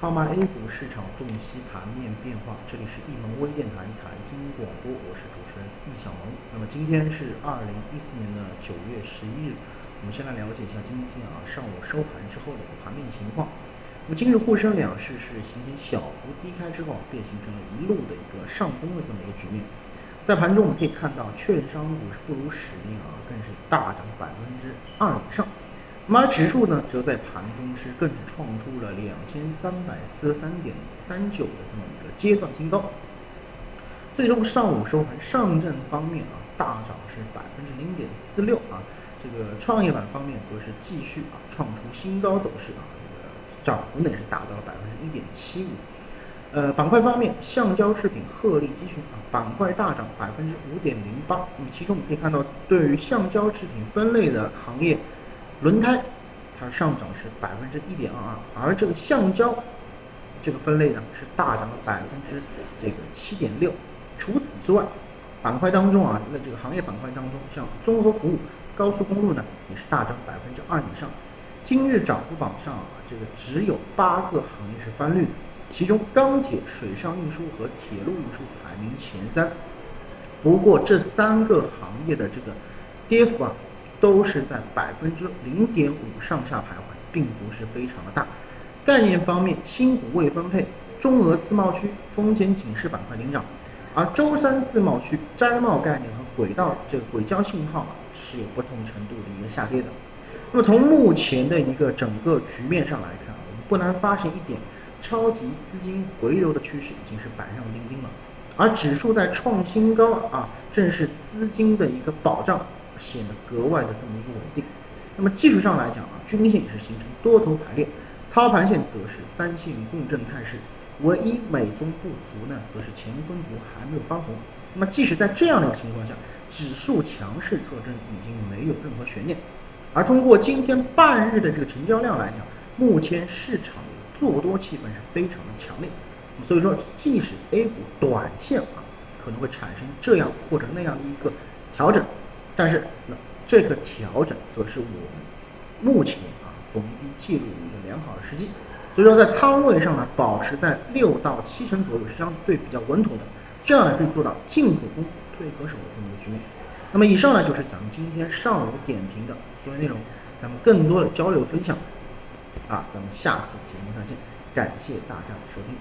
号脉 A 股市场洞悉盘面变化，这里是易盟微电台财经广播，我是主持人易小萌。那么今天是二零一四年的九月十一日，我们先来了解一下今天啊上午收盘之后的盘面情况。那么今日沪深两市是形成小幅低开之后，便形成了一路的一个上攻的这么一个局面。在盘中我们可以看到，券商股是不辱使命啊，更是大涨百分之二以上。那么指数呢，则在盘中是更是创出了两千三百四十三点三九的这么一个阶段新高。最终上午收盘，上证方面啊大涨是百分之零点四六啊，这个创业板方面则是继续啊创出新高走势啊，这个涨幅呢也是达到了百分之一点七五。呃，板块方面，橡胶制品鹤立鸡群啊，板块大涨百分之五点零八。那么其中我们可以看到，对于橡胶制品分类的行业。轮胎，它上涨是百分之一点二二，而这个橡胶这个分类呢是大涨了百分之这个七点六。除此之外，板块当中啊，那这个行业板块当中，像综合服务、高速公路呢也是大涨百分之二以上。今日涨幅榜上啊，这个只有八个行业是翻绿的，其中钢铁、水上运输和铁路运输排名前三。不过这三个行业的这个跌幅啊。都是在百分之零点五上下徘徊，并不是非常的大。概念方面，新股未分配，中俄自贸区、风险警示板块领涨，而舟山自贸区摘帽概念和轨道这个轨交信号啊是有不同程度的一个下跌的。那么从目前的一个整个局面上来看，我们不难发现一点，超级资金回流的趋势已经是板上钉钉了。而指数在创新高啊，正是资金的一个保障。显得格外的这么一个稳定。那么技术上来讲啊，均线是形成多头排列，操盘线则是三线共振态势。唯一美中不足呢，则是前分图还没有翻红。那么即使在这样的一个情况下，指数强势特征已经没有任何悬念。而通过今天半日的这个成交量来讲，目前市场的做多气氛是非常的强烈。所以说，即使 A 股短线啊可能会产生这样或者那样的一个调整。但是，那这个调整则是我们目前啊逢低介入的一个良好的时机。所以说，在仓位上呢，保持在六到七成左右是相对比较稳妥的，这样呢可以做到进可攻，退可守的这么一个局面。那么以上呢就是咱们今天上午点评的所有内容，咱们更多的交流分享啊，咱们下次节目再见，感谢大家的收听。